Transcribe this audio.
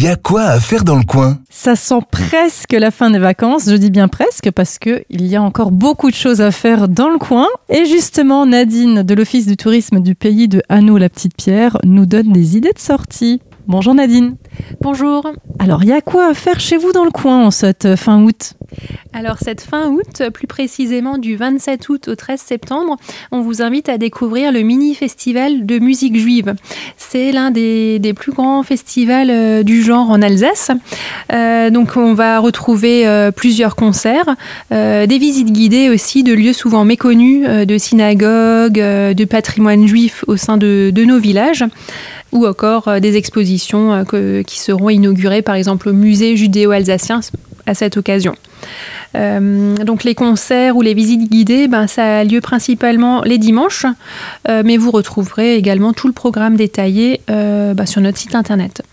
Il y a quoi à faire dans le coin? Ça sent presque la fin des vacances, je dis bien presque parce que il y a encore beaucoup de choses à faire dans le coin. Et justement, Nadine de l'Office du tourisme du pays de Hanau-la-Petite-Pierre nous donne des idées de sortie. Bonjour Nadine. Bonjour. Alors, il y a quoi à faire chez vous dans le coin en cette fin août? Alors, cette fin août, plus précisément du 27 août au 13 septembre, on vous invite à découvrir le mini-festival de musique juive. C'est l'un des, plus grands festivals euh, du genre en Alsace. Euh, donc, on va retrouver euh, plusieurs concerts, des visites guidées aussi de lieux souvent méconnus, de synagogues, de patrimoine juif au sein de nos villages ou encore des expositions qui seront inaugurées par exemple au musée judéo-alsacien à cette occasion. Euh, donc les concerts ou les visites guidées, ben, ça a lieu principalement les dimanches, mais vous retrouverez également tout le programme détaillé ben, sur notre site internet.